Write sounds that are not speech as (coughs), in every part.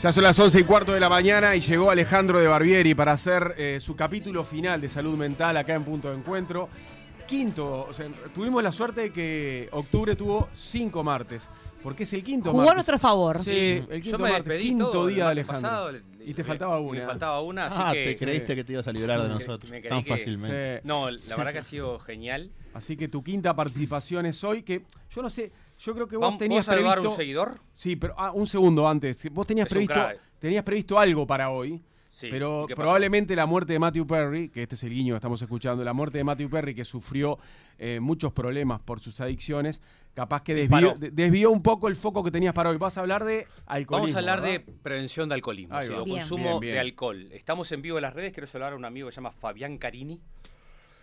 Ya son las 11 y cuarto de la mañana y llegó Alejandro de Barbieri para hacer eh, su capítulo final de salud mental acá en Punto de Encuentro. Quinto, tuvimos la suerte de que octubre tuvo cinco martes, porque es el quinto Jugó a nuestro favor. Sí, el Yo quinto me martes, quinto día de Alejandro. pasado, le- y te le- faltaba una. Me faltaba una, así Ah, que... te creíste sí. que te ibas a librar de nosotros me tan que- fácilmente. Sí. No, la verdad que ha sido genial. Así que tu quinta participación es hoy, que yo no sé, yo creo que vos ¿Vamos tenías previsto... un seguidor? Sí, pero ah, un segundo antes. Vos tenías Es previsto, tenías previsto algo para hoy. Sí. Pero probablemente la muerte de Matthew Perry, que este es el guiño que estamos escuchando, la muerte de Matthew Perry, que sufrió eh, muchos problemas por sus adicciones, capaz que desvió, desvió un poco el foco que tenías para hoy. Vas a hablar de alcoholismo. Vamos a hablar de prevención de alcoholismo, o consumo Bien, bien. de alcohol. Estamos en vivo en las redes, quiero saludar a un amigo que se llama Fabián Carini.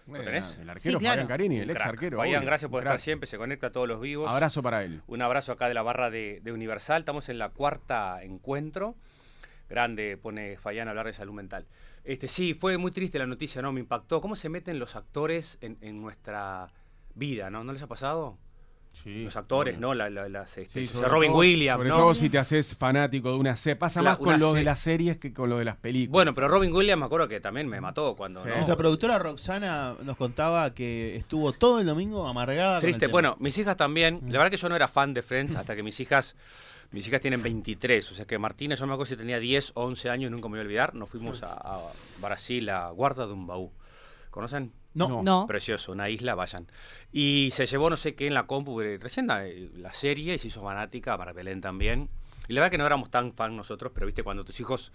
Bueno, tenés? El arquero Sí, claro. Fabián Carini, el ex arquero. Fabián, obvio, gracias por estar siempre, se conecta a todos los vivos. Abrazo para él. Un abrazo acá de la barra de, de Universal. Estamos en la cuarta encuentro. Grande, pone Fayán a hablar de salud mental. Este, sí, fue muy triste la noticia, ¿no? Me impactó. ¿Cómo se meten los actores en, en nuestra vida, ¿no? ¿No les ha pasado? Sí, Los actores. ¿no? La, la- las, este, Sí, sobre Robin todo- Williams, Sobre ¿no? todo si te haces fanático de una serie. Pasa más con lo de las series que con lo de las películas. Bueno, pero Robin Williams me acuerdo que también me mató cuando. Sí. ¿no? Nuestra productora Roxana nos contaba que estuvo todo el domingo amargada. con el Triste. Bueno, mis hijas también. Mm. La verdad que yo no era fan de Friends hasta que mis hijas. Mis hijas tienen 23, o sea que Martina, yo me acuerdo si tenía 10 o 11 años, nunca me voy a olvidar. Nos fuimos a, a Brasil, a Guarda de un Baú. ¿Conocen? no, No. Precioso, una isla, vayan. Y se llevó no sé qué en la compu, recién la, la serie, y se hizo fanática, para Belén también. Y la verdad que no éramos tan fan nosotros, pero viste, cuando tus hijos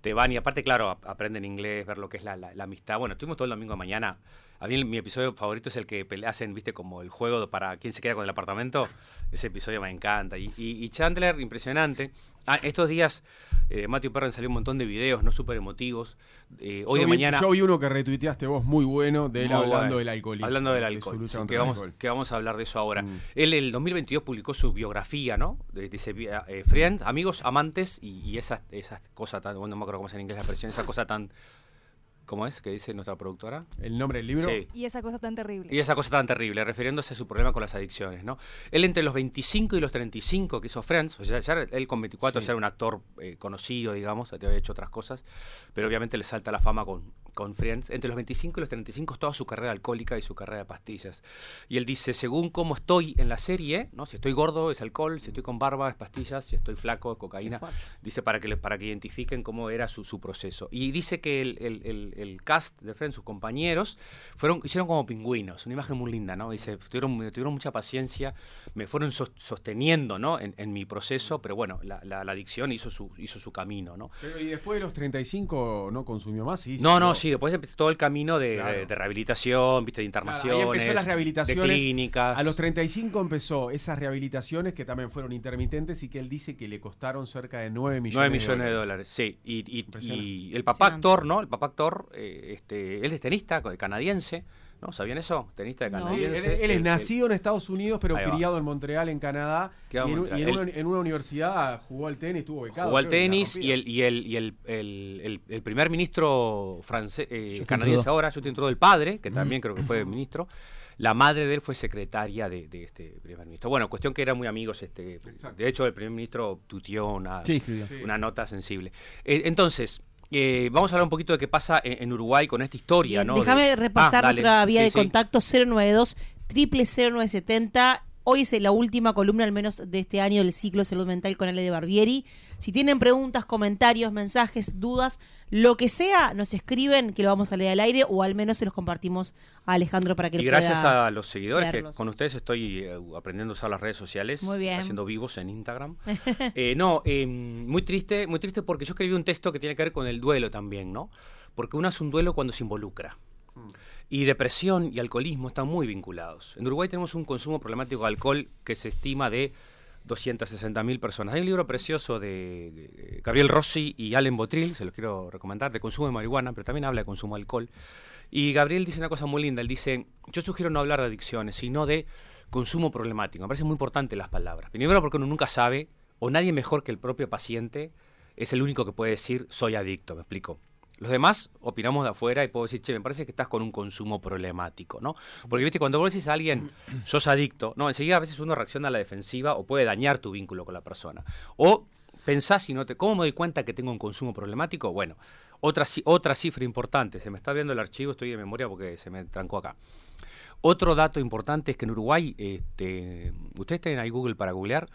te van y aparte, claro, ap- aprenden inglés, ver lo que es la, la- la amistad. Bueno, estuvimos todo el domingo de mañana. A mí mi episodio favorito es el que hacen, viste, como el juego para quién se queda con el apartamento. Ese episodio me encanta. Y, y- y Chandler, impresionante. Ah, estos días, eh, Matthew Perry salió un montón de videos, no súper emotivos. Eh, hoy yo de vi, mañana... Yo vi uno que retuiteaste vos muy bueno de él hablando del alcoholismo. Hablando del de alcohol. sí, contra que, vamos, alcohol. que vamos a hablar de eso ahora. Mm. Él el 2022 publicó su biografía, ¿no? De- Dice, eh, Friends, amigos, amantes y, y esas, esas cosas tan, bueno, no me acuerdo cómo es en inglés la expresión, esa cosa tan, ¿cómo es? que dice nuestra productora? ¿El nombre del libro? Sí. Y esa cosa tan terrible. Y esa cosa tan terrible, refiriéndose a su problema con las adicciones, ¿no? Él entre los 25 y los 35 que hizo Friends, o sea, ya él con 24 Sí. ya era un actor eh, conocido, digamos, ya había hecho otras cosas, pero obviamente le salta la fama con, con Friends. Entre los 25 y los 35 es toda su carrera alcohólica y su carrera de pastillas. Y él dice, según cómo estoy en la serie, ¿no? Si estoy gordo es alcohol, si estoy con barba es pastillas, si estoy flaco es cocaína. Dice para que, le- para que identifiquen cómo era su, su proceso. Y dice que el, el- el- el cast de Friends, sus compañeros, fueron, hicieron como pingüinos, una imagen muy linda, ¿no? Dice, tuvieron, tuvieron mucha paciencia, me fueron sos- sosteniendo, ¿no? En, en mi proceso, pero bueno, la, la- la adicción hizo su, hizo su camino, ¿no? Pero, y después de los 35 no consumió más, sí. No, no, sí, después empezó todo el camino de, Claro. de- de rehabilitación, viste, de Claro, internaciones, ahí empezó las de rehabilitaciones. clínicas. A los 35 empezó esas rehabilitaciones que también fueron intermitentes y que él dice que le costaron cerca de 9 millones, 9 millones de dólares, sí. Y, y- y el papá actor, ¿no? El papá actor, eh, este, él es tenista canadiense, ¿no? ¿Sabían eso? Tenista de No. Canadiense. él, él es nacido en Estados Unidos, pero criado en Montreal, en Canadá. Y, en Montreal. y una, en una universidad jugó al tenis, estuvo becado. Jugó al tenis y el, y el, y el, el- el- el primer ministro francés, eh, canadiense ahora, Justin Trudeau, el padre, que también creo que fue ministro, la madre de él fue secretaria de, de este primer ministro. Bueno, cuestión que eran muy amigos. este Exacto. De hecho, el primer ministro tuteó una, Sí, escribió. Sí. una nota sensible. Eh, entonces, eh, vamos a hablar un poquito de qué pasa en, en Uruguay con esta historia, Bien, ¿no? Déjame De- repasar Ah, nuestra vía Sí, de sí. contacto 092 0970. Hoy es la última columna, al menos de este año, del ciclo Salud Mental con Ale de Barbieri. Si tienen preguntas, comentarios, mensajes, dudas, lo que sea, nos escriben que lo vamos a leer al aire o al menos se los compartimos a Alejandro para que Y gracias pueda a los seguidores, que con ustedes estoy eh, aprendiendo a usar las redes sociales, Muy bien. haciendo vivos en Instagram. (laughs) Eh, no, eh, muy triste, muy triste porque yo escribí un texto que tiene que ver con el duelo también, ¿no? Porque uno hace un duelo cuando se involucra. Y depresión y alcoholismo están muy vinculados. En Uruguay tenemos un consumo problemático de alcohol que se estima de 260.000 personas. Hay un libro precioso de Gabriel Rossi y Allen Botril, se los quiero recomendar, de consumo de marihuana, pero también habla de consumo de alcohol. Y Gabriel dice una cosa muy linda, él dice, yo sugiero no hablar de adicciones, sino de consumo problemático. Me parece muy importante las palabras. Primero porque uno nunca sabe, o nadie mejor que el propio paciente es el único que puede decir soy adicto, me explico. Los demás opinamos de afuera y puedo decir, che, me parece que estás con un consumo problemático, ¿no? Porque, viste, cuando vos decís a alguien, (clears throat) sos adicto, ¿no? Enseguida a veces uno reacciona a la defensiva o puede dañar tu vínculo con la persona. O pensás y no te... ¿Cómo me doy cuenta que tengo un consumo problemático? Bueno, otra, otra cifra importante, se me está viendo el archivo, estoy de memoria porque se me trancó acá. Otro dato importante es que en Uruguay, este, ustedes tienen ahí Google para googlear,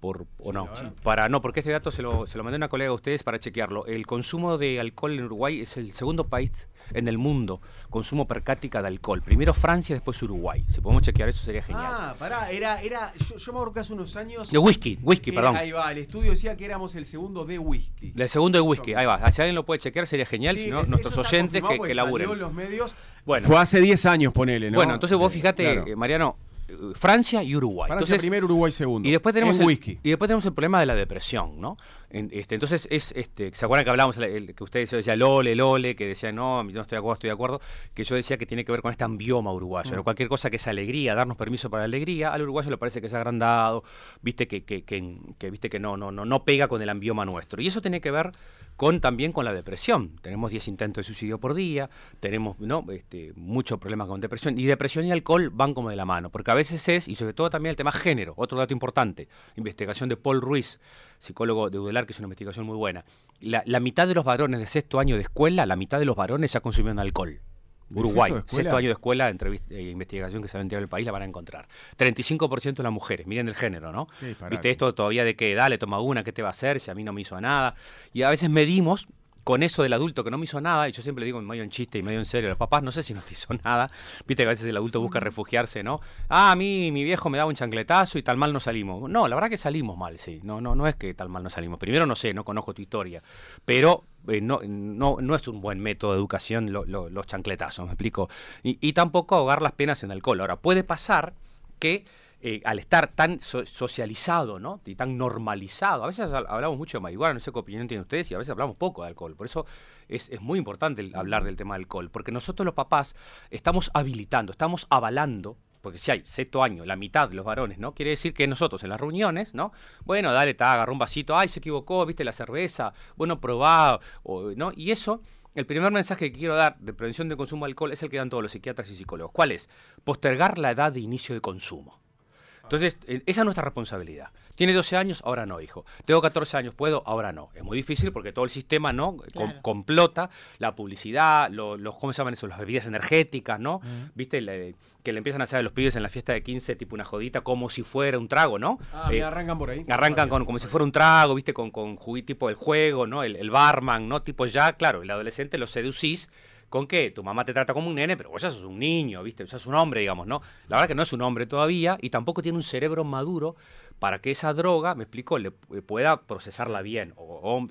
por, o no, para no, porque este dato se lo, se lo mandé a una colega de ustedes para chequearlo. El consumo de alcohol en Uruguay es el segundo país en el mundo, consumo per cápita de alcohol. Primero Francia, después Uruguay. Si podemos chequear eso sería genial. Ah, pará, era, era, yo, yo me acuerdo que hace unos años. de whisky, whisky, era- perdón. Ahí va, el estudio decía que éramos el segundo de whisky. El segundo de whisky, ahí va. Si alguien lo puede chequear sería genial, Sí, si no, es- nuestros oyentes que, laburen. en los medios. Bueno. Fue hace 10 años, ponele, ¿no? Bueno, entonces vos Eh, fíjate, claro. eh, Mariano, eh, Francia y Uruguay. Francia entonces, primero, Uruguay segundo. Y después tenemos en el, whisky. y después tenemos el problema de la depresión, ¿no? En- este, entonces es este, ¿se acuerdan que hablábamos el- que ustedes decía Lole, Lole, que decía no, no estoy de acuerdo, estoy de acuerdo, que yo decía que tiene que ver con este ambioma uruguayo, Mm. Cualquier cosa que es alegría, darnos permiso para la alegría, al uruguayo le parece que es agrandado, viste que, que, que- que, viste que no, no, no, no pega con el ambioma nuestro. Y eso tiene que ver con también con la depresión. Tenemos 10 intentos de suicidio por día, tenemos ¿no? este, muchos problemas con depresión. Y depresión y alcohol van como de la mano, porque a veces es, y sobre todo también el tema género, otro dato importante, investigación de Paul Ruiz, psicólogo de Udelar, que es una investigación muy buena. La, la mitad de los varones de sexto año de escuela, la mitad de los varones ya consumieron alcohol. ¿De Uruguay, sexto sexto, de escuela? año de escuela, entrevist- eh, investigación que se ha vendido en el país, la van a encontrar. 35% de las mujeres, miren el género, ¿no? Viste esto todavía de que, dale, toma una, ¿qué te va a hacer? Si a mí no me hizo nada. Y a veces medimos con eso del adulto que no me hizo nada, y yo siempre le digo medio en chiste y medio en serio, a los papás no sé si no te hizo (laughs) nada, viste que a veces el adulto busca refugiarse, ¿no? Ah, a mí mi viejo me daba un chancletazo y tal mal no salimos. No, la verdad que salimos mal, sí, no, no, no es que tal mal no salimos. Primero no sé, no conozco tu historia, pero eh, no, no, no es un buen método de educación lo- lo- los chancletazos, me explico. Y, y tampoco ahogar las penas en alcohol. Ahora, puede pasar que eh, al estar tan so- socializado ¿no? y tan normalizado, a veces hab- hablamos mucho de marihuana, no sé qué opinión tienen ustedes, y a veces hablamos poco de alcohol. Por eso es, es muy importante el hablar del tema del alcohol, porque nosotros los papás estamos habilitando, estamos avalando. Porque si hay sexto año, la mitad de los varones, ¿no? Quiere decir que nosotros en las reuniones, ¿no? Bueno, dale, te agarró un vasito, ay, se equivocó, viste la cerveza, bueno, probá, o, ¿no? Y eso, el primer mensaje que quiero dar de prevención de consumo de alcohol es el que dan todos los psiquiatras y psicólogos. ¿Cuál es? Postergar la edad de inicio de consumo. Entonces, eh, esa es nuestra responsabilidad. Tiene 12 años, ahora no, hijo. Tengo 14 años, ¿puedo? Ahora no. Es muy difícil porque todo el sistema no Com- Claro. complota la publicidad, lo- los, ¿cómo se llaman eso? Las bebidas energéticas, ¿no? ¿Viste? Le- que le empiezan a hacer a los pibes en la fiesta de 15 tipo una jodita como si fuera un trago, ¿no? Ah, Eh, arrancan por ahí. Arrancan con como si fuera un trago, ¿viste? Con, con tipo el juego, ¿no? El, el barman, ¿no? Tipo ya, claro, el adolescente lo seducís con que tu mamá te trata como un nene, pero vos ya sos un niño, ¿viste? Ya sos un hombre, digamos, ¿no? La verdad que no es un hombre todavía y tampoco tiene un cerebro maduro para que esa droga, me explico, le pu- pueda procesarla bien. O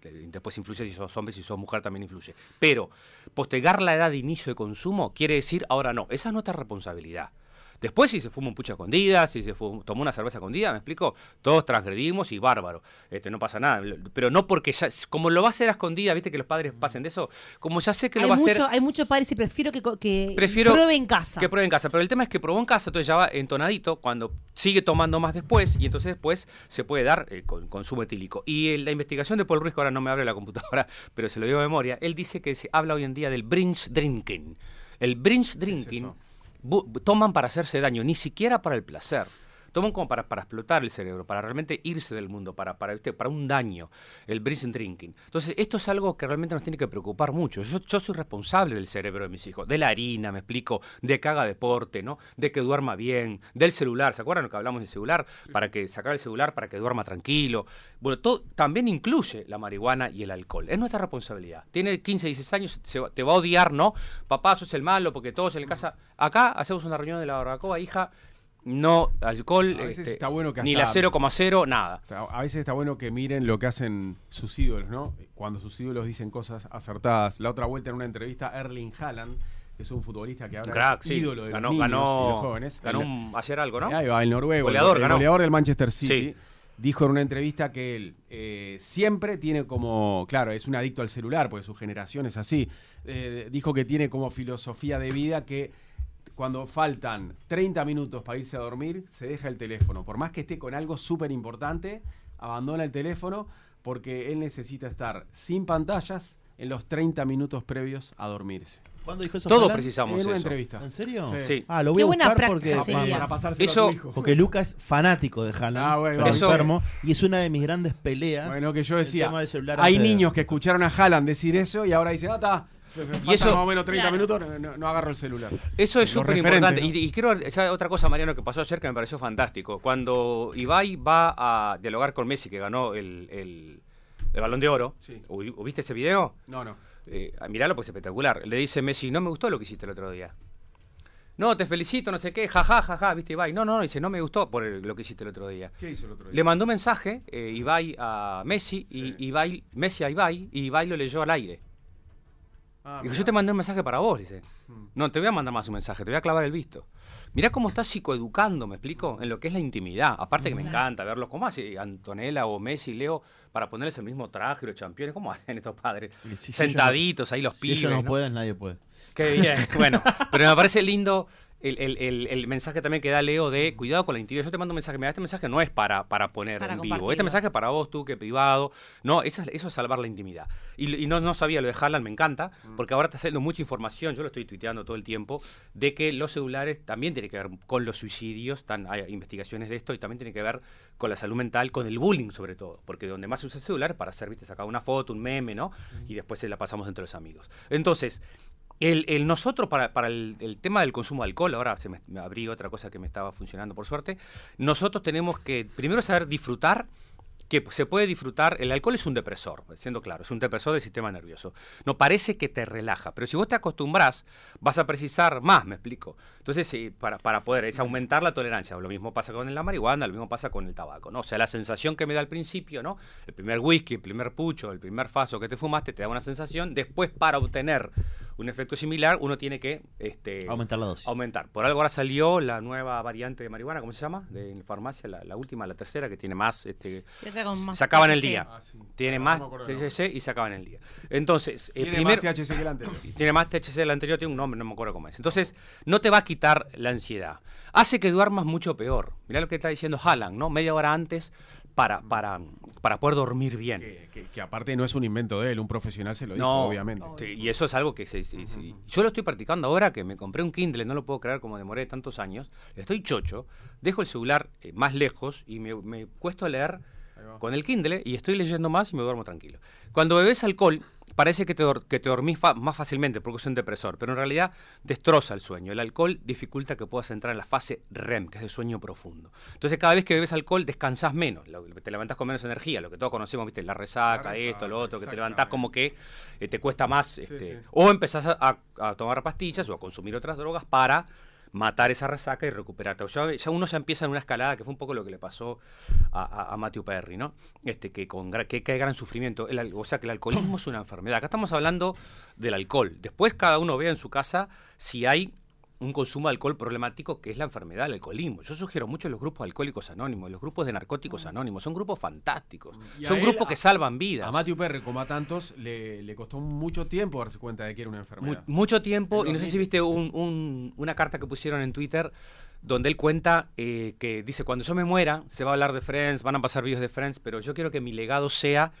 te- después influye si sos hombre, si sos mujer también influye. Pero postergar la edad de inicio de consumo quiere decir ahora no. Esa es nuestra responsabilidad. Después, si se fuma un pucho escondida, si se fu- tomó una cerveza escondida, ¿me explico? Todos transgredimos y bárbaro. Este, no pasa nada. Pero no porque ya, como lo va a hacer a escondida, ¿viste? Que los padres pasen de eso. Como ya sé que hay, lo va a hacer. hay muchos padres y prefiero que, que Prefiero pruebe en casa. Que pruebe en casa. Pero el tema es que probó en casa, entonces ya va entonadito cuando sigue tomando más después y entonces después se puede dar eh, con consumo etílico. Y en la investigación de Paul Ruiz, que ahora no me abre la computadora, (laughs) pero se lo digo de memoria, él dice que se habla hoy en día del binge drinking. El binge drinking? Toman para hacerse daño, ni siquiera para el placer. Toman como para, para explotar el cerebro, para realmente irse del mundo, para, para, para un daño, el binge drinking. Entonces, esto es algo que realmente nos tiene que preocupar mucho. Yo, yo soy responsable del cerebro de mis hijos, de la harina, me explico, de que haga deporte, ¿no? De que duerma bien, del celular. ¿Se acuerdan lo que hablamos del celular? Para que sacar el celular para que duerma tranquilo. Bueno, todo, también incluye la marihuana y el alcohol. Es nuestra responsabilidad. Tiene 15, 16 años, se te va a odiar, ¿no? Papá, sos el malo porque todos en la casa. Acá hacemos una reunión de la barbacoa, hija. No alcohol, A veces este, está bueno que ni la hasta- 0,0, nada. A veces está bueno que miren lo que hacen sus ídolos, ¿no? Cuando sus ídolos dicen cosas acertadas. La otra vuelta en una entrevista, Erling Haaland, que es un futbolista que ahora Crack, es sí. ídolo de ganó, los niños ganó, y los jóvenes. ganó El- un- ayer algo, ¿no? Ahí va, el noruego, el- Goleador, el, ganó. goleador del Manchester City, Sí. dijo en una entrevista que él eh, siempre tiene como, claro, es un adicto al celular, porque su generación es así, eh, dijo que tiene como filosofía de vida que cuando faltan 30 minutos para irse a dormir, se deja el teléfono. Por más que esté con algo súper importante, abandona el teléfono porque él necesita estar sin pantallas, en los 30 minutos previos a dormirse. ¿Cuándo dijo eso? Todos precisamos en una eso. entrevista. ¿En serio? Sí. Sí. Ah, lo voy Qué a buena buscar práctica porque, sería. Para pasárselo Eso- a tu hijo. porque Luca es fanático de Haaland, Ah, bueno, pero eso- enfermo, y es una de mis grandes peleas. Bueno, que yo el decía, tema del celular hay niños que escucharon a Haaland decir eso y ahora dicen, ah, está, y eso- más o menos 30 Claro. minutos, no, no- no agarro el celular. Eso es súper importante. ¿no? Y, y quiero ya otra cosa, Mariano, que pasó ayer que me pareció fantástico. Cuando Ibai va a dialogar con Messi, que ganó el, el- el balón de oro, Sí. ¿Hu- ¿viste ese video? No, no. Eh, miralo porque es espectacular. Le dice Messi, no me gustó lo que hiciste el otro día. No, te felicito, no sé qué, jaja, jaja, viste Ibai. No, no, no, dice, no me gustó por el- lo que hiciste el otro día. ¿Qué hizo el otro día? Le mandó un mensaje, eh, Ibai a Messi, Sí. y Ibai, Messi a Ibai, y Ibai lo leyó al aire. Ah, Dijo, mirá. yo te mandé un mensaje para vos, dice. Mm. No, te voy a mandar más un mensaje, te voy a clavar el visto. Mirá cómo estás psicoeducando, me explico, en lo que es la intimidad. Aparte que me encanta verlos, ¿cómo hace Antonella o Messi, Leo, para ponerles el mismo traje, los campeones? ¿Cómo hacen estos padres? Si- si Sentaditos ahí los Si pibes. ellos no ¿no? pueden, nadie puede. Qué bien, bueno, (laughs) pero me parece lindo el, el- el- el mensaje también que da Leo de cuidado con la intimidad. Yo te mando un mensaje, mira, este mensaje no es para, para poner Para en vivo, este mensaje es para vos, tú, que privado. No, eso es, eso es salvar la intimidad. Y, y no, no sabía lo de Haaland, me encanta, porque ahora está saliendo mucha información, yo lo estoy tuiteando todo el tiempo, de que los celulares también tienen que ver con los suicidios, están, hay investigaciones de esto, y también tiene que ver con la salud mental, con el bullying sobre todo, porque donde más se usa el celular es para hacer, viste, sacar una foto, un meme, ¿no? Y después se la pasamos entre los amigos. Entonces, el, nosotros, para, el, tema del consumo de alcohol, ahora se me, me abrí otra cosa que me estaba funcionando por suerte, nosotros tenemos que primero saber disfrutar, que se puede disfrutar, el alcohol es un depresor, siendo claro, es un depresor del sistema nervioso. No parece que te relaja, pero si vos te acostumbras, vas a precisar más, me explico. Entonces, sí, para, para poder, es aumentar la tolerancia. Lo mismo pasa con la marihuana, lo mismo pasa con el tabaco, ¿no? O sea, la sensación que me da al principio, ¿no? El primer whisky, el primer pucho, el primer faso que te fumaste, te da una sensación. Después, para obtener un efecto similar, uno tiene que este, Aumentar la dosis. aumentar. Por algo ahora salió la nueva variante de marihuana, ¿cómo se llama? De en farmacia, la, la última, la tercera, que tiene más, este, más se acaba en el día. Ah, sí. Tiene No, más no el. THC y se acaba en el día. Entonces, el Tiene primero, más THC que el anterior. (coughs) tiene más THC del anterior, tiene un nombre, no me acuerdo cómo es. Entonces, no te va a quitar la ansiedad. Hace que duermas mucho peor. Mirá lo que está diciendo Haaland, ¿no? Media hora antes para, para, para poder dormir bien. Que, que- que aparte no es un invento de él, un profesional se lo dijo, No, obviamente. y eso es algo que se, se- se- yo lo estoy practicando ahora que me compré un Kindle, no lo puedo creer como demoré tantos años. Estoy chocho, dejo el celular eh, más lejos y me, me cuesto a leer con el Kindle y estoy leyendo más y me duermo tranquilo. Cuando bebes alcohol, parece que te, que te dormís más fácilmente porque es un depresor, pero en realidad destroza el sueño. El alcohol dificulta que puedas entrar en la fase REM, que es de sueño profundo. Entonces, cada vez que bebes alcohol, descansás menos, lo- te levantás con menos energía, lo que todos conocemos, ¿viste? La resaca, La esto, lo otro, que te levantás como que eh, te cuesta más. este, sí. O empezás a tomar pastillas o a consumir otras drogas para matar esa resaca y recuperarte. Ya, ya uno ya empieza en una escalada, que fue un poco lo que le pasó a, a- Matthew Perry, ¿no? Este, que con que, que gran sufrimiento. El o sea, que el alcoholismo es una enfermedad. Acá estamos hablando del alcohol. Después cada uno vea en su casa si hay un consumo de alcohol problemático que es la enfermedad del alcoholismo. Yo sugiero mucho los grupos alcohólicos anónimos, los grupos de narcóticos anónimos. Son grupos fantásticos. Y a Son él, grupos que salvan vidas. A Matthew Perry, como a tantos, le, le costó mucho tiempo darse cuenta de que era una Mu- enfermedad. mucho tiempo, y no sé si viste un- un- una carta que pusieron en Twitter donde él cuenta eh, que dice, cuando yo me muera, se va a hablar de Friends, van a pasar vídeos de Friends, pero yo quiero que mi legado sea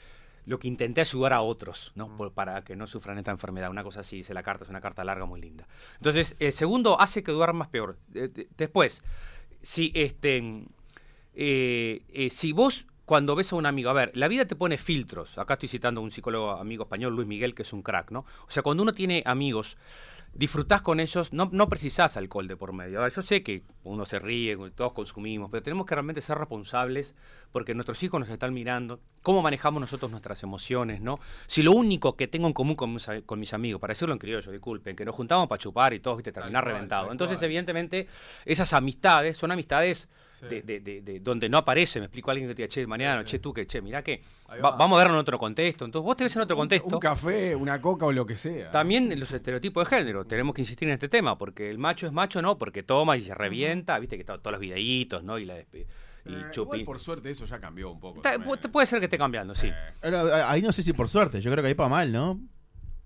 lo que intenté ayudar a otros, ¿no? Por- para que no sufran esta enfermedad. Una cosa así, dice la carta, es una carta larga, muy linda. Entonces, el segundo hace que duermas peor. Eh, de- después, si este eh, eh, si vos cuando ves a un amigo, a ver, la vida te pone filtros. Acá estoy citando a un psicólogo amigo español, Luis Miguel, que es un crack, ¿no? O sea, cuando uno tiene amigos, disfrutás con ellos, no, no precisás alcohol de por medio. Yo sé que uno se ríe, todos consumimos, pero tenemos que realmente ser responsables porque nuestros hijos nos están mirando, cómo manejamos nosotros nuestras emociones, ¿no? Si lo único que tengo en común con mis, a- con mis amigos, para decirlo en criollo, disculpen, que nos juntamos para chupar y todos, viste, terminar tal Entonces, evidentemente, esas amistades son amistades Sí. de, de- de- de donde no aparece, me explico a alguien que te diga, che, Mariano, sí. che, tú que, che, mirá que Ahí va- va. vamos a verlo en otro contexto. Entonces, vos te ves en otro contexto. Un café, una coca o lo que sea. También los estereotipos de género, tenemos que insistir en este tema, porque el macho es macho, no, porque toma y se revienta, viste que to- todos los videitos, ¿no? Y la despe- y Eh, igual por suerte eso ya cambió un poco. Ta- también. pu- puede ser que esté cambiando, sí. Eh, ahí no sé si por suerte, yo creo que ahí para mal, ¿no?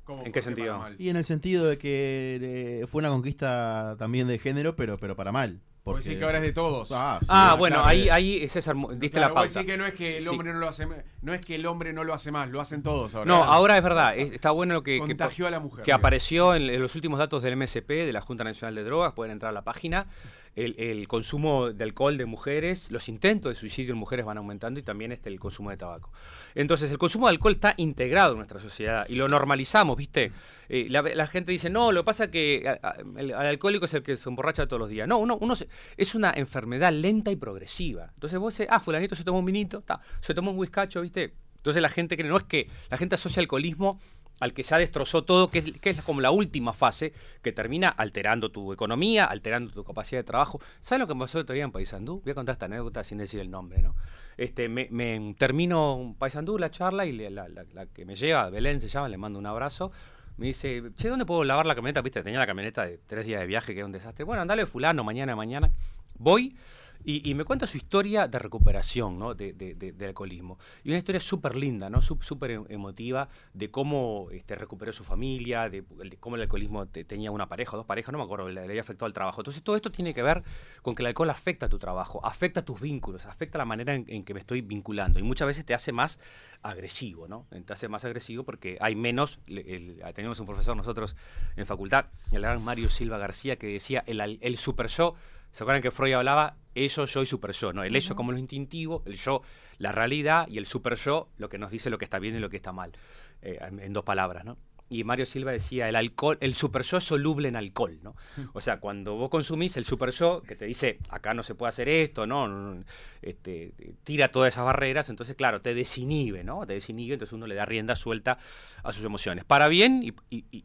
¿cómo- ¿En qué sentido? Y en el sentido de que eh, fue una conquista también de género, pero, pero para mal. Porque decir que ahora es de todos. Ah, sí. Ah, Sí, bueno, claro, ahí, ahí César, diste Claro, la pauta. que no es que el Sí. hombre no lo hace no es que el hombre no lo hace más, lo hacen todos ahora. No, ahora es verdad, es- está bueno lo que, que, contagió a la mujer. que apareció en, en los últimos datos del MSP, de la Junta Nacional de Drogas, pueden entrar a la página. El, consumo de alcohol de mujeres, los intentos de suicidio en mujeres van aumentando y también este, el consumo de tabaco. Entonces, el consumo de alcohol está integrado en nuestra sociedad y lo normalizamos, ¿viste? Eh, la, gente dice, no, lo que pasa es que el, alcohólico es el que se emborracha todos los días. No, uno, uno se- es una enfermedad lenta y progresiva. Entonces vos dices, ah, fulanito se tomó un vinito, se tomó un whiskacho, ¿viste? Entonces la gente cree, no es que la gente asocia alcoholismo al que ya destrozó todo, que es, como la última fase, que termina alterando tu economía, alterando tu capacidad de trabajo. ¿Sabes lo que me pasó el otro día en Paysandú? Voy a contar esta anécdota sin decir el nombre, ¿no? Este, me, me termino Paysandú, la charla, y la, la- la que me lleva, Belén se llama, le mando un abrazo. Me dice, che, ¿dónde puedo lavar la camioneta? Viste, tenía la camioneta de tres días de viaje, que era un desastre. Bueno, andale fulano, mañana, mañana. Voy y, me cuenta su historia de recuperación ¿no? de, de- de- alcoholismo. Y una historia súper linda, ¿no? Súper em- emotiva, de cómo este, recuperó su familia, de, cómo el alcoholismo te- tenía una pareja o dos parejas, no me acuerdo, le, le había afectado al trabajo. Entonces todo esto tiene que ver con que el alcohol afecta a tu trabajo, afecta a tus vínculos, afecta la manera en, que me estoy vinculando. Y muchas veces te hace más agresivo, ¿no? Te hace más agresivo porque hay menos... le- el- teníamos un profesor nosotros en facultad, el gran Mario Silva García, que decía el, el super yo ¿Se acuerdan que Freud hablaba ello, yo y super yo? ¿no? El ello como lo instintivo, el yo, la realidad, y el super yo, lo que nos dice lo que está bien y lo que está mal. eh, en, en dos palabras, ¿no? Y Mario Silva decía, el alcohol, el super yo es soluble en alcohol, ¿no? O sea, cuando vos consumís el super yo, que te dice, acá no se puede hacer esto, ¿no? este, tira todas esas barreras, entonces, claro, te desinhibe, ¿no? Te desinhibe, entonces uno le da rienda suelta a sus emociones, para bien y-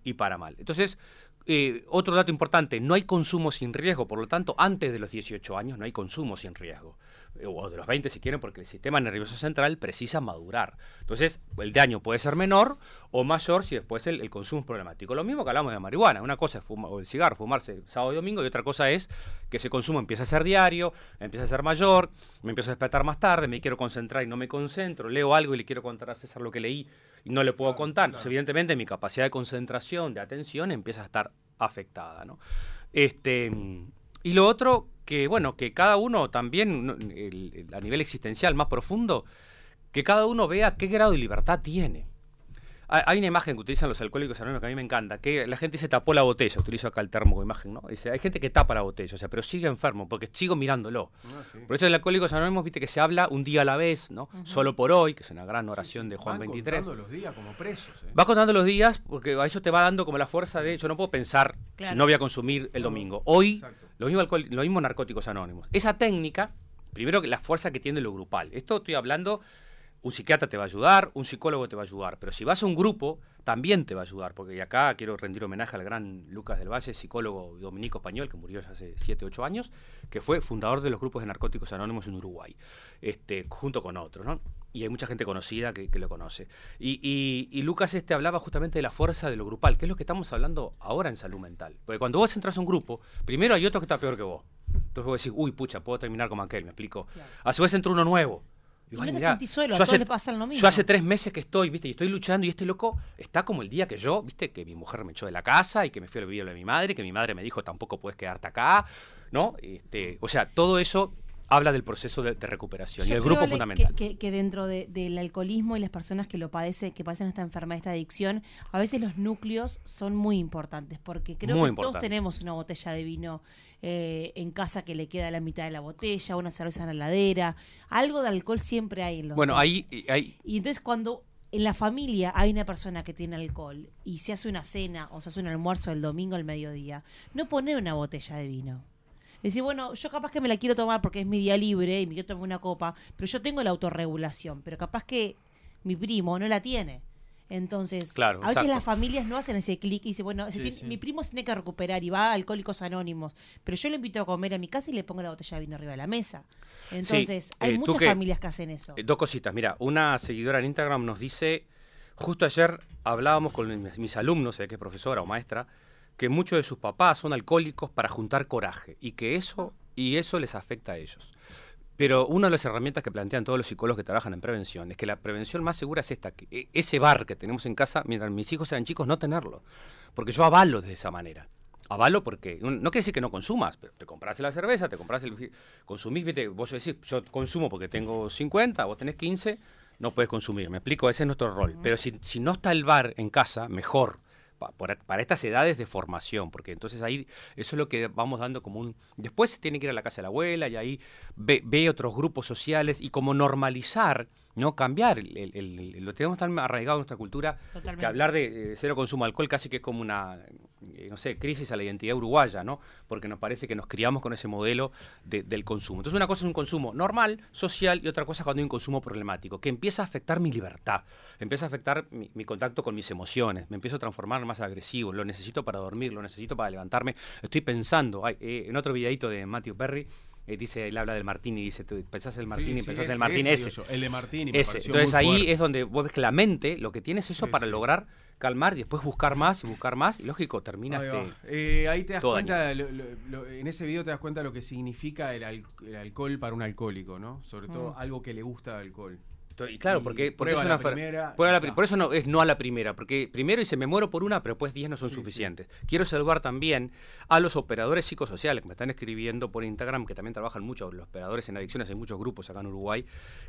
y para mal. Entonces, eh, otro dato importante, no hay consumo sin riesgo, por lo tanto, antes de los 18 años no hay consumo sin riesgo. Eh, O de los 20 si quieren, porque el sistema nervioso central precisa madurar. Entonces, el daño puede ser menor o mayor si después el, consumo es problemático. Lo mismo que hablamos de marihuana. Una cosa es fumar, o el cigarro, fumarse sábado y domingo, y otra cosa es que ese consumo empieza a ser diario, empieza a ser mayor, me empiezo a despertar más tarde, me quiero concentrar y no me concentro, leo algo y le quiero contar a César lo que leí no le puedo contar. Entonces, evidentemente, mi capacidad de concentración, de atención, empieza a estar afectada, ¿no? Este, y lo otro, que bueno, que cada uno también, el- a nivel existencial más profundo, que cada uno vea qué grado de libertad tiene. Hay una imagen que utilizan los alcohólicos anónimos que a mí me encanta, que la gente se tapó la botella, utilizo acá el termo como imagen, ¿no? Dice, hay gente que tapa la botella, o sea, pero sigue enfermo, porque sigo mirándolo. Por eso el Alcohólicos Anónimos, viste que se habla un día a la vez, ¿no? Solo por hoy, que es una gran oración de Juan Van 23. contando los días como presos. ¿eh? Vas contando los días porque a eso te va dando como la fuerza de yo no puedo pensar Claro. si no voy a consumir el domingo. Hoy, lo mismo, alcohol, lo mismo narcóticos anónimos. Esa técnica, primero que la fuerza que tiene lo grupal. Esto estoy hablando, un psiquiatra te va a ayudar, un psicólogo te va a ayudar, pero si vas a un grupo, también te va a ayudar, porque y acá quiero rendir homenaje al gran Lucas del Valle, psicólogo dominico español, que murió ya hace 7, 8 años, que fue fundador de los grupos de narcóticos anónimos en Uruguay, este, junto con otros, ¿no? Y hay mucha gente conocida que, que lo conoce. Y, y- y Lucas este hablaba justamente de la fuerza de lo grupal, que es lo que estamos hablando ahora en salud mental. Porque cuando vos entras a un grupo, primero hay otro que está peor que vos. Entonces vos decís, uy, pucha, puedo terminar como aquel, me explico. A su vez entra uno nuevo. Y no te mirá, sentís solo, a yo todos hace- les pasa lo mismo. Yo hace tres meses que estoy, viste, y estoy luchando y este loco está como el día que yo, viste, que mi mujer me echó de la casa y que me fui al vivir de mi madre, que mi madre me dijo tampoco puedes quedarte acá, ¿no? Este, o sea, todo eso habla del proceso de, de recuperación y el grupo fundamental. Que, dentro de- del alcoholismo y las personas que lo padecen, que padecen esta enfermedad, esta adicción, a veces los núcleos son muy importantes, porque creo Muy que importante. todos tenemos una botella de vino eh, en casa que le queda la mitad de la botella, una cerveza en la heladera, algo de alcohol siempre hay en los Bueno, ahí, ahí Y entonces cuando en la familia hay una persona que tiene alcohol y se hace una cena o se hace un almuerzo el domingo al mediodía, no poner una botella de vino. Decir, bueno, yo capaz que me la quiero tomar porque es mi día libre y me quiero tomar una copa, pero yo tengo la autorregulación, pero capaz que mi primo no la tiene. Entonces, Claro, a veces exacto. las familias no hacen ese clic y dicen, bueno, se Sí, tiene- sí. mi primo se tiene que recuperar y va a Alcohólicos Anónimos, pero yo lo invito a comer a mi casa y le pongo la botella de vino arriba de la mesa. Entonces, hay eh, muchas que- familias que hacen eso. Eh, Dos cositas. Mira, una seguidora en Instagram nos dice, justo ayer hablábamos con mis, mis alumnos, sé que es profesora o maestra, que muchos de sus papás son alcohólicos para juntar coraje y que eso y eso les afecta a ellos. Pero una de las herramientas que plantean todos los psicólogos que trabajan en prevención es que la prevención más segura es esta, que e- ese bar que tenemos en casa, mientras mis hijos sean chicos, no tenerlo. Porque yo avalo de esa manera. avalo porque no no quiere decir que no consumas, pero te compras la cerveza, te compras el consumís, viste, vos decís, yo consumo porque tengo 50, vos tenés 15, no puedes consumir. Me explico, ese es nuestro rol. Pero si, si no está el bar en casa, mejor. Para estas edades de formación, porque entonces ahí eso es lo que vamos dando como un... Después se tiene que ir a la casa de la abuela y ahí ve, ve otros grupos sociales y como normalizar, ¿no? Cambiar, el- el- el- lo tenemos tan arraigado en nuestra cultura Totalmente. que hablar de eh, cero consumo de alcohol casi que es como una, eh, no sé, crisis a la identidad uruguaya, ¿no? Porque nos parece que nos criamos con ese modelo de- del consumo. Entonces una cosa es un consumo normal, social, y otra cosa es cuando hay un consumo problemático, que empieza a afectar mi libertad, empieza a afectar mi, mi contacto con mis emociones, me empiezo a transformar más agresivo, lo necesito para dormir, lo necesito para levantarme, estoy pensando, ay, eh, en otro videito de Matthew Perry, eh, dice, él habla del Martini, dice, tú pensás el Martini, Sí, pensás el Martini ese, el de Martini. me Ese. Entonces muy ahí fuerte. es donde vos ves que la mente lo que tiene es eso para lograr calmar y después buscar más y buscar más y lógico termina Ahí. Eh, ahí te das cuenta, lo- lo- lo- en ese video te das cuenta lo que significa el, al- el alcohol para un alcohólico, ¿no? Sobre todo Mm. algo que le gusta al alcohol. Y claro, porque, es una primera y la por eso no es no a la primera, porque primero dice me muero por una, pero después 10 no son Sí, suficientes. Quiero saludar también a los operadores psicosociales que me están escribiendo por Instagram, que también trabajan mucho, los operadores en adicciones, hay muchos grupos acá en Uruguay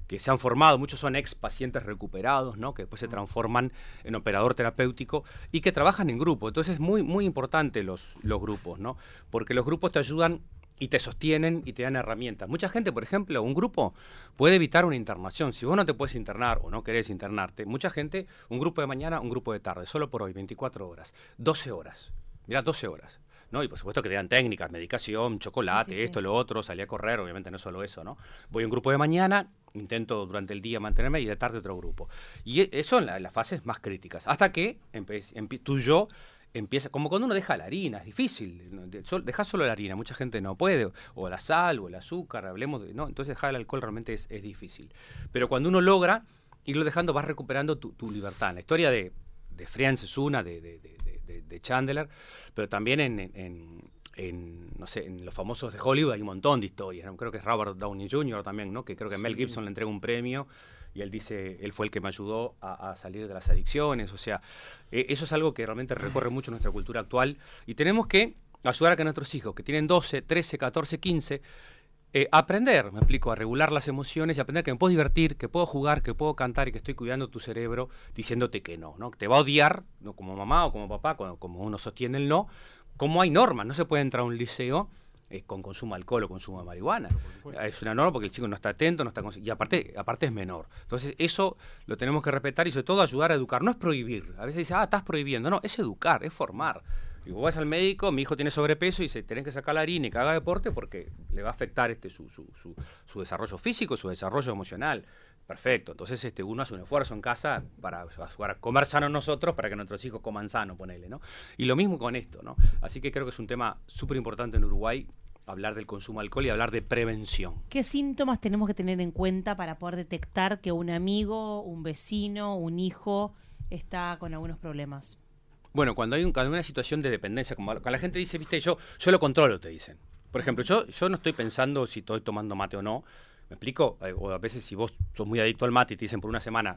que se han formado, muchos son ex pacientes recuperados, ¿no? que después se transforman en operador terapéutico y que trabajan en grupo. Entonces es muy, muy importante los, los grupos, ¿no? porque los grupos te ayudan y te sostienen y te dan herramientas. Mucha gente, por ejemplo, un grupo puede evitar una internación. Si vos no te puedes internar o no querés internarte, mucha gente, un grupo de mañana, un grupo de tarde, solo por hoy, 24 horas, 12 horas. Mira, 12 horas. ¿no? Y por supuesto que te dan técnicas, medicación, chocolate, Sí, sí, sí. esto, lo otro, salir a correr, obviamente no solo eso, ¿no? Voy a un grupo de mañana, intento durante el día mantenerme y de tarde otro grupo. Y eso en la- las fases más críticas. Hasta que tu yo empieza, como cuando uno deja la harina, es difícil. ¿no? De- sol- Dejar solo la harina, mucha gente no puede, o la sal, o el azúcar, hablemos de. No, entonces dejar el alcohol realmente es, es difícil. Pero cuando uno logra irlo dejando, vas recuperando tu, tu libertad. La historia de, de Friends es una, de, de, de- de- de- de Chandler, pero también en, en- en- en, no sé, en los famosos de Hollywood hay un montón de historias. ¿no? Creo que es Robert Downey Jr. también, ¿no? que creo que Mel Gibson le entrega un premio y él dice, él fue el que me ayudó a, a salir de las adicciones. O sea, eh, eso es algo que realmente recorre mucho nuestra cultura actual y tenemos que ayudar a que nuestros hijos, que tienen 12, 13, 14, 15, eh, aprender, me explico, a regular las emociones y aprender que me puedo divertir, que puedo jugar, que puedo cantar y que estoy cuidando tu cerebro diciéndote que no, ¿no? Te va a odiar, ¿no? como mamá o como papá, cuando, como uno sostiene el no, como hay normas, no se puede entrar a un liceo eh, con consumo de alcohol o consumo de marihuana. Es una norma porque el chico no está atento, no está y aparte, aparte es menor. Entonces eso lo tenemos que respetar y sobre todo ayudar a educar, no es prohibir. A veces dice, ah, estás prohibiendo. No, es educar, es formar. Vos vas al médico, mi hijo tiene sobrepeso y dice, tenés que sacar la harina y que haga deporte porque le va a afectar este su, su, su, su desarrollo físico, su desarrollo emocional. Perfecto. Entonces este, uno hace un esfuerzo en casa para, para comer sano nosotros, para que nuestros hijos coman sano, ponele, ¿no? Y lo mismo con esto, ¿no? Así que creo que es un tema súper importante en Uruguay, hablar del consumo de alcohol y hablar de prevención. ¿Qué síntomas tenemos que tener en cuenta para poder detectar que un amigo, un vecino, un hijo está con algunos problemas? Bueno, cuando hay, un- cuando hay una situación de dependencia, como cuando la gente dice, viste, yo, yo lo controlo, te dicen. Por ejemplo, yo, yo no estoy pensando si estoy tomando mate o no. ¿Me explico? Eh, O a veces si vos sos muy adicto al mate y te dicen por una semana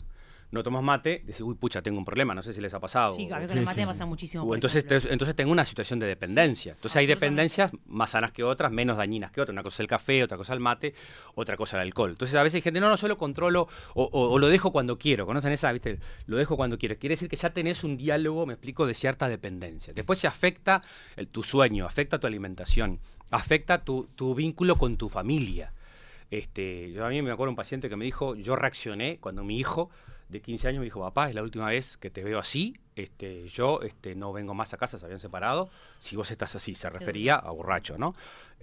no tomas mate, decís, uy, pucha, tengo un problema, no sé si les ha pasado. Sí, a mí con el mate me pasa muchísimo. o entonces, te- entonces tengo una situación de dependencia. Entonces hay dependencias más sanas que otras, menos dañinas que otras. Una cosa es el café, otra cosa el mate, otra cosa el alcohol. Entonces a veces hay gente, no, no, yo lo controlo o, o- o lo dejo cuando quiero. ¿Conocen esa? ¿Viste? Lo dejo cuando quiero. Quiere decir que ya tenés un diálogo, me explico, de cierta dependencia. Después se afecta el- tu sueño, afecta tu alimentación, afecta tu, tu vínculo con tu familia. Este, yo a mí me acuerdo un paciente que me dijo, yo reaccioné cuando mi hijo de 15 años me dijo, papá, es la última vez que te veo así, este, yo este, no vengo más a casa, se habían separado, si vos estás así, se refería a borracho, ¿no?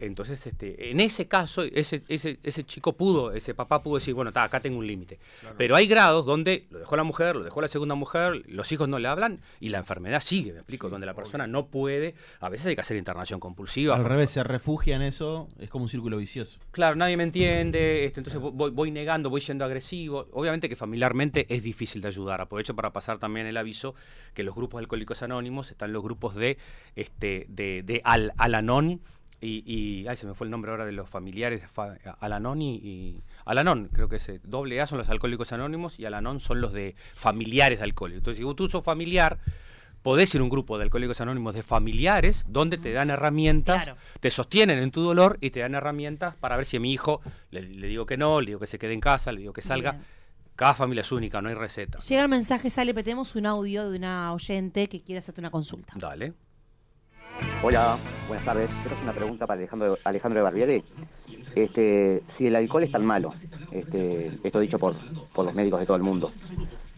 Entonces, este, en ese caso, ese, ese, ese chico pudo, ese papá pudo decir, bueno, está, acá tengo un límite. Pero hay grados donde lo dejó la mujer, lo dejó la segunda mujer, los hijos no le hablan y la enfermedad sigue, me explico, donde la persona no puede, a veces hay que hacer internación compulsiva. Al revés, se refugia en eso, es como un círculo vicioso. Claro, nadie me entiende, este, entonces voy, voy negando, voy siendo agresivo. Obviamente que familiarmente es difícil de ayudar. Aprovecho para pasar también el aviso que los grupos alcohólicos anónimos están los grupos de este de, de Al Alanón y, y ay se me fue el nombre ahora de los familiares de fa- Alanón y, y Alanón, creo que es doble A son los alcohólicos anónimos y Alanón son los de familiares de alcohólicos. Entonces, si tú sos familiar podés ir a un grupo de alcohólicos anónimos de familiares donde te dan herramientas, Claro. te sostienen en tu dolor y te dan herramientas para ver si a mi hijo le, le digo que no, le digo que se quede en casa, le digo que salga. Bien. Cada familia es única, no hay receta. Llega el mensaje, sale, pero tenemos un audio de una oyente que quiere hacerte una consulta. Dale. Hola, buenas tardes. Quiero hacer una pregunta para Alejandro, Alejandro de Barbieri. Este, si el alcohol es tan malo, este, esto dicho por, por los médicos de todo el mundo,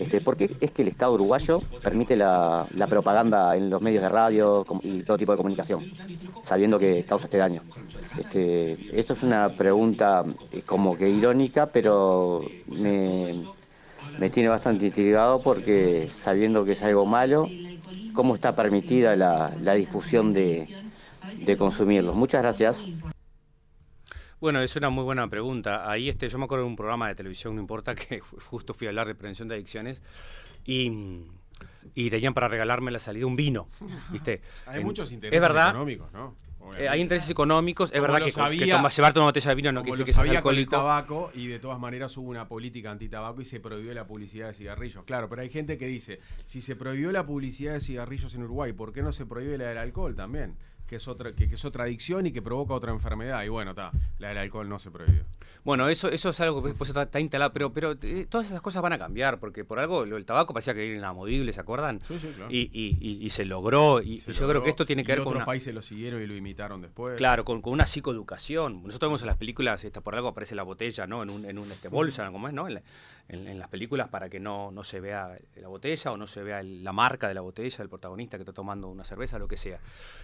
este, ¿por qué es que el Estado uruguayo permite la, propaganda en los medios de radio y todo tipo de comunicación, sabiendo que causa este daño? Este, esto es una pregunta eh, como que irónica, pero me, me tiene bastante intrigado porque sabiendo que es algo malo, ¿cómo está permitida la, la difusión de, de consumirlos? Muchas gracias. Bueno, es una muy buena pregunta. Ahí este, yo me acuerdo de un programa de televisión, no importa, (laughs) que justo fui a hablar de prevención de adicciones y, y tenían para regalarme la salida un vino, ¿viste? Hay En- muchos intereses Es verdad, económicos, ¿no? eh, hay intereses económicos, es Como verdad que, sabía- que toma- llevarte una botella de vino no quiere decir que seas sabía con el tabaco y de todas maneras hubo una política antitabaco y se prohibió la publicidad de cigarrillos. Claro, pero hay gente que dice, si se prohibió la publicidad de cigarrillos en Uruguay, ¿por qué no se prohíbe la del alcohol también? Que es otra, que, que es otra adicción y que provoca otra enfermedad. Y bueno, está, la del alcohol no se prohibió. Bueno, eso, eso es algo que pues, está, está instalado, pero, pero eh, todas esas cosas van a cambiar, porque por algo del tabaco parecía que era inamovible, ¿se acuerdan? Sí, sí, claro. Y, y- y- y se logró, y, Se yo creo que esto tiene que ver con otros una, países lo siguieron y lo imitaron después. Claro, con, con una psicoeducación. Nosotros vemos en las películas, esta, por algo aparece la botella, ¿no? En un, en un este, bolsa, ¿cómo es, no? En, la- en- en las películas para que no, no se vea la botella o no se vea el- la marca de la botella del protagonista que está tomando una cerveza, lo que sea.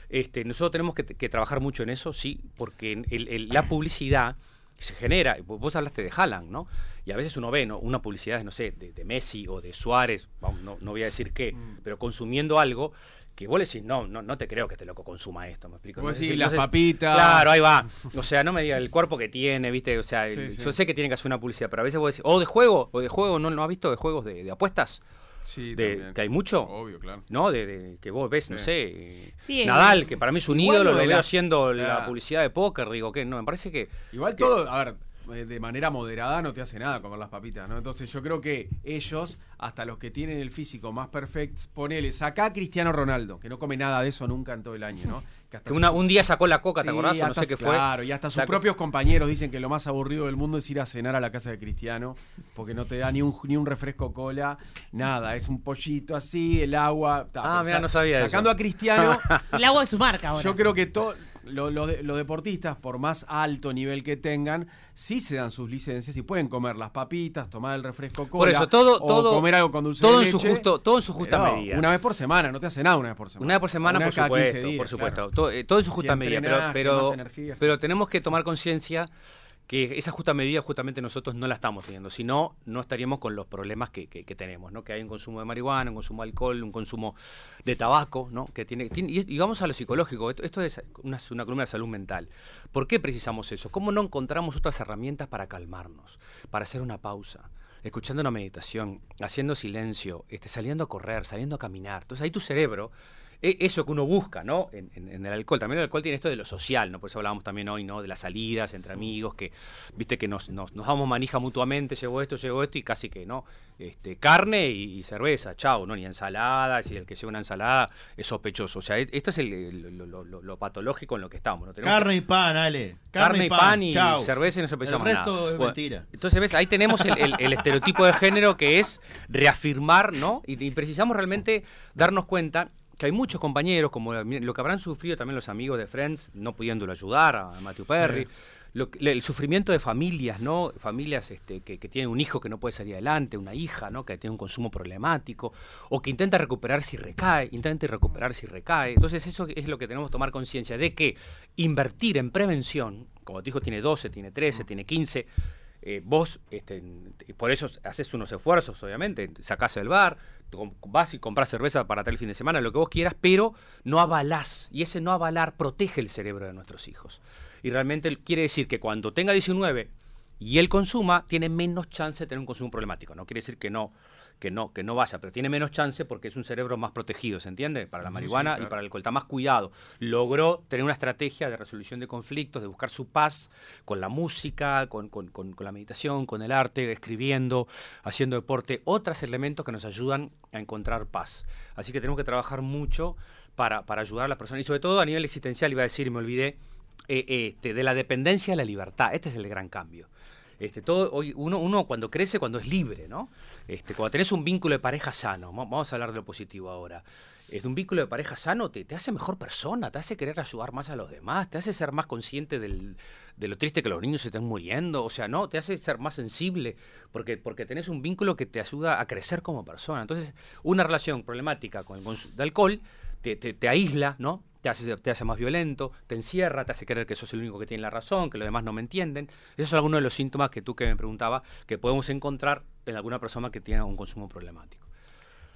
Este, nosotros tenemos que, que trabajar mucho en eso, sí, porque el- el- la publicidad se genera, vos hablaste de Haaland, ¿no? Y a veces uno ve, ¿no? Una publicidad, no sé, de, de Messi o de Suárez, vamos, no, no voy a decir qué, Mm. pero consumiendo algo que vos le decís, no, no, no te creo que este loco consuma esto, ¿me explico? Vos decís, las papitas. Claro, ahí va. O sea, no me diga el cuerpo que tiene, ¿viste? O sea, el- Sí, sí. yo sé que tienen que hacer una publicidad, pero a veces vos decís, o de juego, o de juego, ¿no, no has visto de juegos de, de apuestas? Sí, De, también. que hay mucho. Obvio, claro. ¿No? De, de- que vos ves, no sé. eh, Sí, Nadal, que para mí es un ídolo, lo veo haciendo la publicidad de póker, digo, que no, me parece que. Igual que- todo, a ver, de manera moderada no te hace nada comer las papitas, ¿no? Entonces yo creo que ellos, hasta los que tienen el físico más perfecto, ponele, sacá a Cristiano Ronaldo, que no come nada de eso nunca en todo el año, ¿no? (laughs) Que hasta que una- su- un día sacó la coca, ¿te Sí, acordás? No sé qué fue. Claro, y hasta sus propios compañeros dicen que lo más aburrido del mundo es ir a cenar a la casa de Cristiano, porque no te da ni un, ni un refresco cola, nada, es un pollito así, el agua. ta, Ah, pero, mira, no sabía Sacando eso. a Cristiano, (laughs) El agua de su marca ahora. yo creo que todos los deportistas, por más alto nivel que tengan, sí se dan sus licencias y pueden comer las papitas, tomar el refresco cola. Por eso, todo, o todo, comer algo con dulce todo de en su justo, todo en su justa pero medida. Una vez por semana, no te hace nada una vez por semana. Una vez por semana, Una por vez cada 15 supuesto, días, por supuesto. claro. Todo, eh, todo en su Si justa medida, pero, pero, pero tenemos que tomar conciencia que esa justa medida justamente nosotros no la estamos teniendo, si no, no estaríamos con los problemas que, que- que tenemos, ¿no? Que hay un consumo de marihuana, un consumo de alcohol, un consumo de tabaco, ¿no? Que tiene, y, vamos a lo psicológico, esto, esto es una, una columna de salud mental. ¿Por qué precisamos eso? ¿Cómo no encontramos otras herramientas para calmarnos, para hacer una pausa? escuchando una meditación, haciendo silencio, este, saliendo a correr, saliendo a caminar. Entonces ahí tu cerebro, eso que uno busca, ¿no? En, en- en el alcohol. También el alcohol tiene esto de lo social, ¿no? Por eso hablábamos también hoy, ¿no? De las salidas entre amigos, que, viste, que nos, nos, nos damos manija mutuamente, llegó esto, llegó esto, y casi que, ¿no? Este, carne y, y cerveza, chao, ¿no? Ni ensalada, si el que lleva una ensalada es sospechoso. O sea, e- esto es el- el- lo, lo- lo- lo patológico en lo que estamos, ¿no? Tenemos que- Carne y pan, Ale. carne y pan y cerveza y no se pensamos El nada. resto es Bueno, mentira. Entonces, ¿ves? Ahí tenemos el, el- el estereotipo de género que es reafirmar, ¿no? Y, y precisamos realmente darnos cuenta que hay muchos compañeros, como lo que habrán sufrido también los amigos de Friends, no pudiéndolo ayudar a Matthew Perry. lo que- el sufrimiento de familias, ¿no? Familias este, que, que tienen un hijo que no puede salir adelante, una hija, ¿no? Que tiene un consumo problemático, o que intenta recuperar si recae, intenta recuperar si recae. Entonces eso es lo que tenemos que tomar conciencia, de que invertir en prevención, como tu hijo tiene 12, tiene 13, tiene 15, eh, vos, este, por eso haces unos esfuerzos, obviamente, sacás el bar, vas y compras cerveza para tal fin de semana, lo que vos quieras, pero no avalás. Y ese no avalar protege el cerebro de nuestros hijos. Y realmente quiere decir que cuando tenga 19 y él consuma, tiene menos chance de tener un consumo problemático. No quiere decir que no que no, que no vaya, pero tiene menos chance porque es un cerebro más protegido, ¿se entiende? Para la marihuana sí, claro. y para el alcohol está más cuidado. Logró tener una estrategia de resolución de conflictos, de buscar su paz con la música, con, con- con- con la meditación, con el arte, escribiendo, haciendo deporte, otros elementos que nos ayudan a encontrar paz. Así que tenemos que trabajar mucho para, para ayudar a las personas y sobre todo a nivel existencial, iba a decir y me olvidé, eh, este, de la dependencia a la libertad. Este es el gran cambio. Este, todo, hoy uno, uno cuando crece, cuando es libre, ¿no? Este, cuando tenés un vínculo de pareja sano, va- vamos a hablar de lo positivo ahora. Este, un vínculo de pareja sano te, te hace mejor persona, te hace querer ayudar más a los demás, te hace ser más consciente del- de lo triste que los niños se estén muriendo, o sea, no, te hace ser más sensible, porque, porque tenés un vínculo que te ayuda a crecer como persona. Entonces, una relación problemática con el consumo de alcohol te, te- te aísla, ¿no? Te hace, te hace más violento, te encierra, te hace creer que sos el único que tiene la razón, que los demás no me entienden. Esos son algunos de los síntomas que tú que me preguntaba que podemos encontrar en alguna persona que tiene un consumo problemático.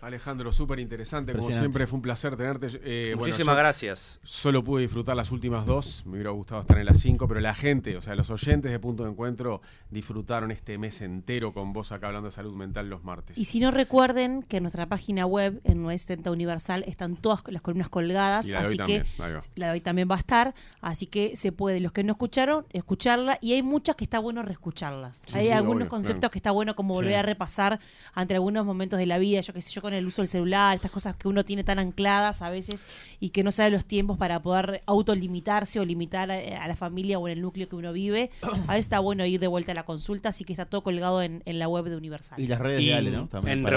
Alejandro, súper interesante. Como siempre, fue un placer tenerte. Eh, Muchísimas gracias. Solo pude disfrutar las últimas dos. Me hubiera gustado estar en las cinco, pero la gente, o sea, los oyentes de Punto de Encuentro disfrutaron este mes entero con vos acá hablando de salud mental los martes. Y si no recuerden que en nuestra página web, en 970 Universal, están todas las columnas colgadas, Y la de hoy así que también, la de hoy también va a estar, así que se puede, los que no escucharon, escucharla, y hay muchas que está bueno reescucharlas. Sí, hay sí, algunos obvio, conceptos claro. que está bueno como volver Sí. a repasar ante algunos momentos de la vida, yo qué sé yo, con el uso del celular, estas cosas que uno tiene tan ancladas a veces y que no sabe los tiempos para poder autolimitarse o limitar a, a la familia o en el núcleo que uno vive. (coughs) A veces está bueno ir de vuelta a la consulta, así que está todo colgado en, en la web de Universal. Y las redes Y de Ale, ¿no? También en para-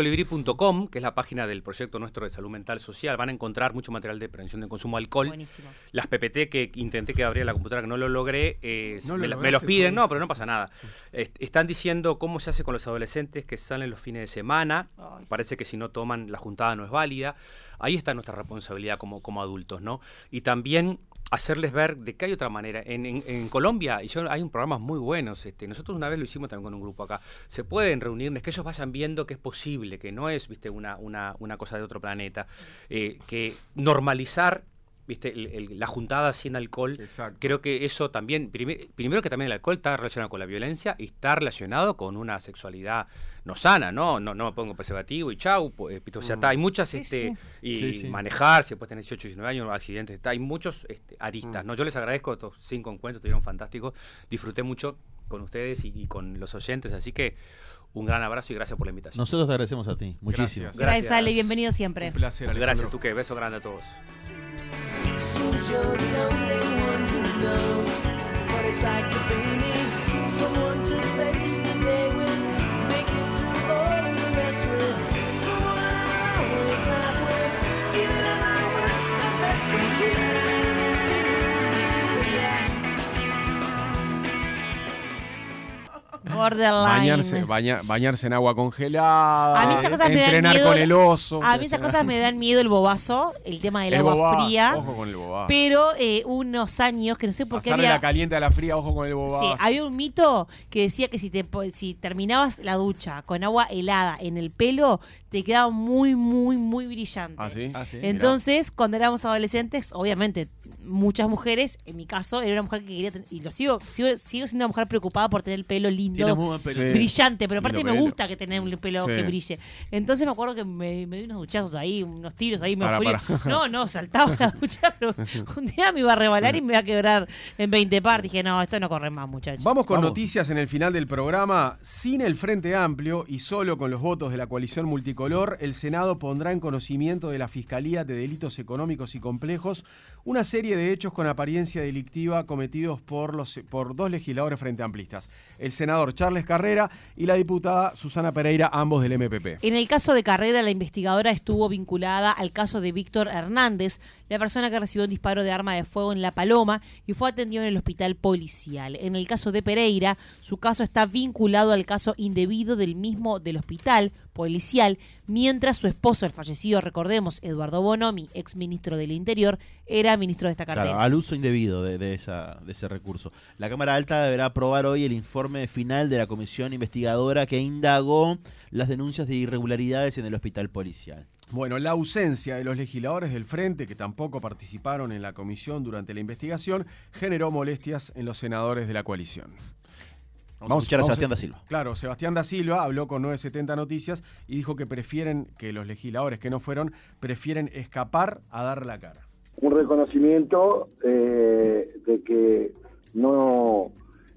revoluciondelcolibrí.com, que es la página del proyecto nuestro de salud mental social, van a encontrar mucho material de prevención del consumo de alcohol. Buenísimo. Las PPT que intenté que abriera la computadora, que no lo logré, eh, No me, lo la- me lograste los piden, no, pero no pasa nada. Est- están diciendo cómo se hace con los adolescentes que salen los fines de semana. Ay, Parece que si no toman, la juntada no es válida. Ahí está nuestra responsabilidad como, como adultos, ¿no? Y también hacerles ver de que hay otra manera. En, en- Colombia y yo, hay un programas muy buenos. Este, nosotros una vez lo hicimos también con un grupo acá. Se pueden reunirnos, que ellos vayan viendo que es posible, que no es viste una, una, una cosa de otro planeta. Eh, que normalizar viste el- el- la juntada sin alcohol. Exacto. creo que eso también prime- primero que también el alcohol está relacionado con la violencia y está relacionado con una sexualidad no sana no no no me pongo preservativo y chau pues, o sea, está, hay muchas este y Sí, sí. manejar si después tenés 18 19 años accidentes está, hay muchos este, aristas no yo les agradezco estos cinco encuentros estuvieron fantásticos. Disfruté mucho con ustedes y, y con los oyentes así que un gran abrazo y gracias por la invitación Nosotros te agradecemos a ti. Muchísimo. Gracias. Gracias, Gracias. Ale, bienvenido siempre. Un placer, Alejandro. gracias tú que beso grande a todos Seems you're the only one who knows what it's like to be me. Borderline. Bañarse, baña- bañarse en agua congelada. A mí esas cosas me dan entrenar miedo. con el oso. A mí esas cosas me dan miedo el bobazo, el tema del El agua bobazo, fría. Ojo con el bobazo. Pero eh, unos años que no sé por qué había. la caliente a la fría, ojo con el Sí, bobazo. había un mito que decía que si te po- si terminabas la ducha con agua helada en el pelo, te quedaba muy, muy, muy brillante. ¿Ah, sí? Ah, sí. Entonces, cuando éramos adolescentes, obviamente, muchas mujeres, en mi caso, era una mujer que quería tener, y lo sigo, sigo, sigo siendo una mujer preocupada por tener el pelo lindo, Tienes muy buen pelo. Sí. brillante, pero aparte Lindo me pelo. gusta que tener un pelo Sí. que brille. Entonces me acuerdo que me, me di unos duchazos ahí, unos tiros ahí, me Para, fui. para. No, no, saltaba la ducha, pero (laughs) un día me iba a rebalar y me iba a quebrar en 20 partes. Dije, no, esto no corre más, muchachos. Vamos con Vamos. noticias en el final del programa. Sin el Frente Amplio y solo con los votos de la coalición multicolor, el Senado pondrá en conocimiento de la Fiscalía de Delitos Económicos y Complejos una serie de hechos con apariencia delictiva cometidos por, los, por dos legisladores frente amplistas, el senador Charles Carrera y la diputada Susana Pereira, ambos del MPP. En el caso de Carrera, la investigadora estuvo vinculada al caso de Víctor Hernández, la persona que recibió un disparo de arma de fuego en La Paloma y fue atendido en el hospital policial. En el caso de Pereira, su caso está vinculado al caso indebido del mismo del hospital policial, mientras su esposo, el fallecido, recordemos, Eduardo Bonomi, ex ministro del Interior, era ministro de esta cartera. Claro, al uso indebido de, de esa, de ese recurso. La Cámara Alta deberá aprobar hoy el informe final de la comisión investigadora que indagó las denuncias de irregularidades en el hospital policial. Bueno, la ausencia de los legisladores del Frente, que tampoco participaron en la comisión durante la investigación, generó molestias en los senadores de la coalición. Vamos, a escuchar a Sebastián da Silva. Claro, Sebastián da Silva habló con 970 Noticias y dijo que prefieren, que los legisladores que no fueron, prefieren escapar a dar la cara. Un reconocimiento eh, de que no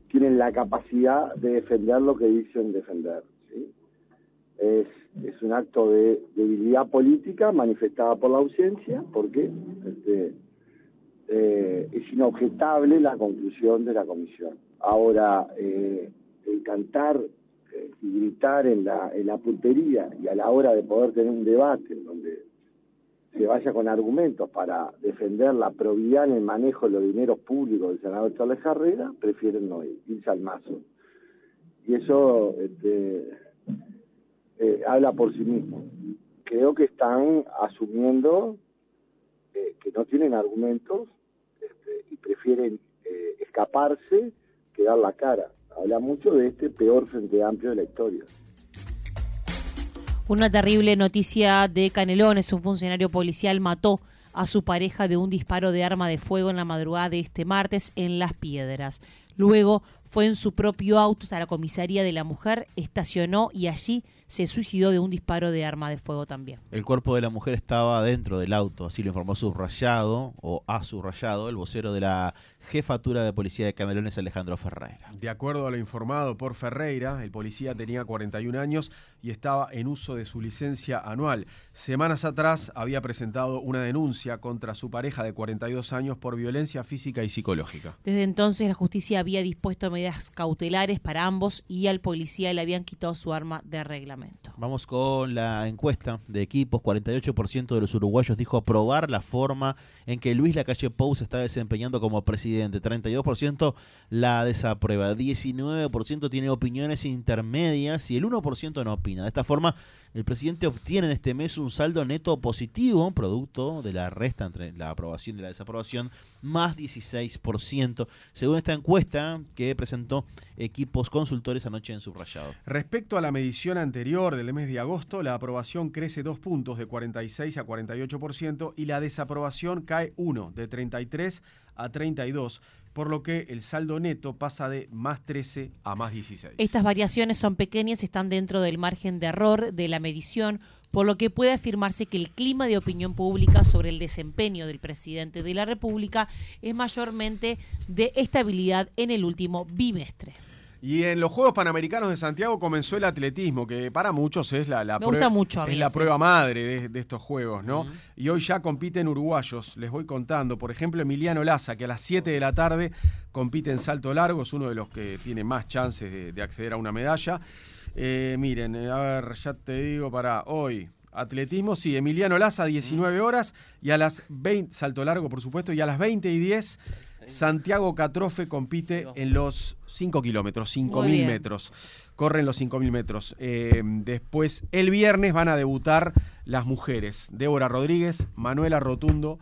tienen la capacidad de defender lo que dicen defender. ¿sí? Es, es un acto de debilidad política manifestada por la ausencia, porque este, eh, es inobjetable la conclusión de la comisión. Ahora, eh, el cantar eh, y gritar en la, en la puntería y a la hora de poder tener un debate donde se vaya con argumentos para defender la probidad en el manejo de los dineros públicos del senador Charles Carrera, prefieren no ir, irse al mazo. Y eso este, eh, habla por sí mismo. Creo que están asumiendo que no tienen argumentos este, y prefieren escaparse que dar la cara. Habla mucho de este peor Frente Amplio de la historia. Una terrible noticia de Canelones. Un funcionario policial mató a su pareja de un disparo de arma de fuego en la madrugada de este martes en Las Piedras. Luego fue en su propio auto hasta la comisaría de la mujer, estacionó y allí se suicidó de un disparo de arma de fuego también. El cuerpo de la mujer estaba dentro del auto, así lo informó subrayado o ha subrayado el vocero de la jefatura de policía de Canelones, Alejandro Ferreira. De acuerdo a lo informado por Ferreira, el policía tenía 41 años y estaba en uso de su licencia anual. Semanas atrás había presentado una denuncia contra su pareja de 42 años por violencia física y psicológica. Desde entonces la justicia había dispuesto medidas cautelares para ambos y al policía le habían quitado su arma de reglamento. Vamos con la encuesta de equipos. 48% de los uruguayos dijo aprobar la forma en que Luis Lacalle Pou se está desempeñando como presidente. 32% la desaprueba. 19% tiene opiniones intermedias y el 1% no opina. De esta forma, el presidente obtiene en este mes un saldo neto positivo, producto de la resta entre la aprobación y la desaprobación, más 16%, según esta encuesta que presentó equipos consultores anoche en subrayado. Respecto a la medición anterior del mes de agosto, la aprobación crece dos puntos de 46 a 48% y la desaprobación cae uno de 33 a 32, por lo que el saldo neto pasa de más 13 a más 16. Estas variaciones son pequeñas y están dentro del margen de error de la medición, por lo que puede afirmarse que el clima de opinión pública sobre el desempeño del presidente de la República es mayormente de estabilidad en el último bimestre. Y en los Juegos Panamericanos de Santiago comenzó el atletismo, que para muchos es la, la Me gusta mucho a mí es la prueba madre de, de estos Juegos, ¿no? Y hoy ya compiten uruguayos, les voy contando. Por ejemplo, Emiliano Laza, que a las 7 de la tarde compite en salto largo, es uno de los que tiene más chances de, de acceder a una medalla. Eh, miren, eh, a ver, ya te digo para hoy. Atletismo, sí, Emiliano Laza, 19 horas, y a las 20, salto largo, por supuesto, y a las 20 y 10, Santiago Catrofe compite en los 5 kilómetros, Muy 5.000 bien. metros. Corren los 5.000 metros. Eh, después, el viernes van a debutar las mujeres. Débora Rodríguez, Manuela Rotundo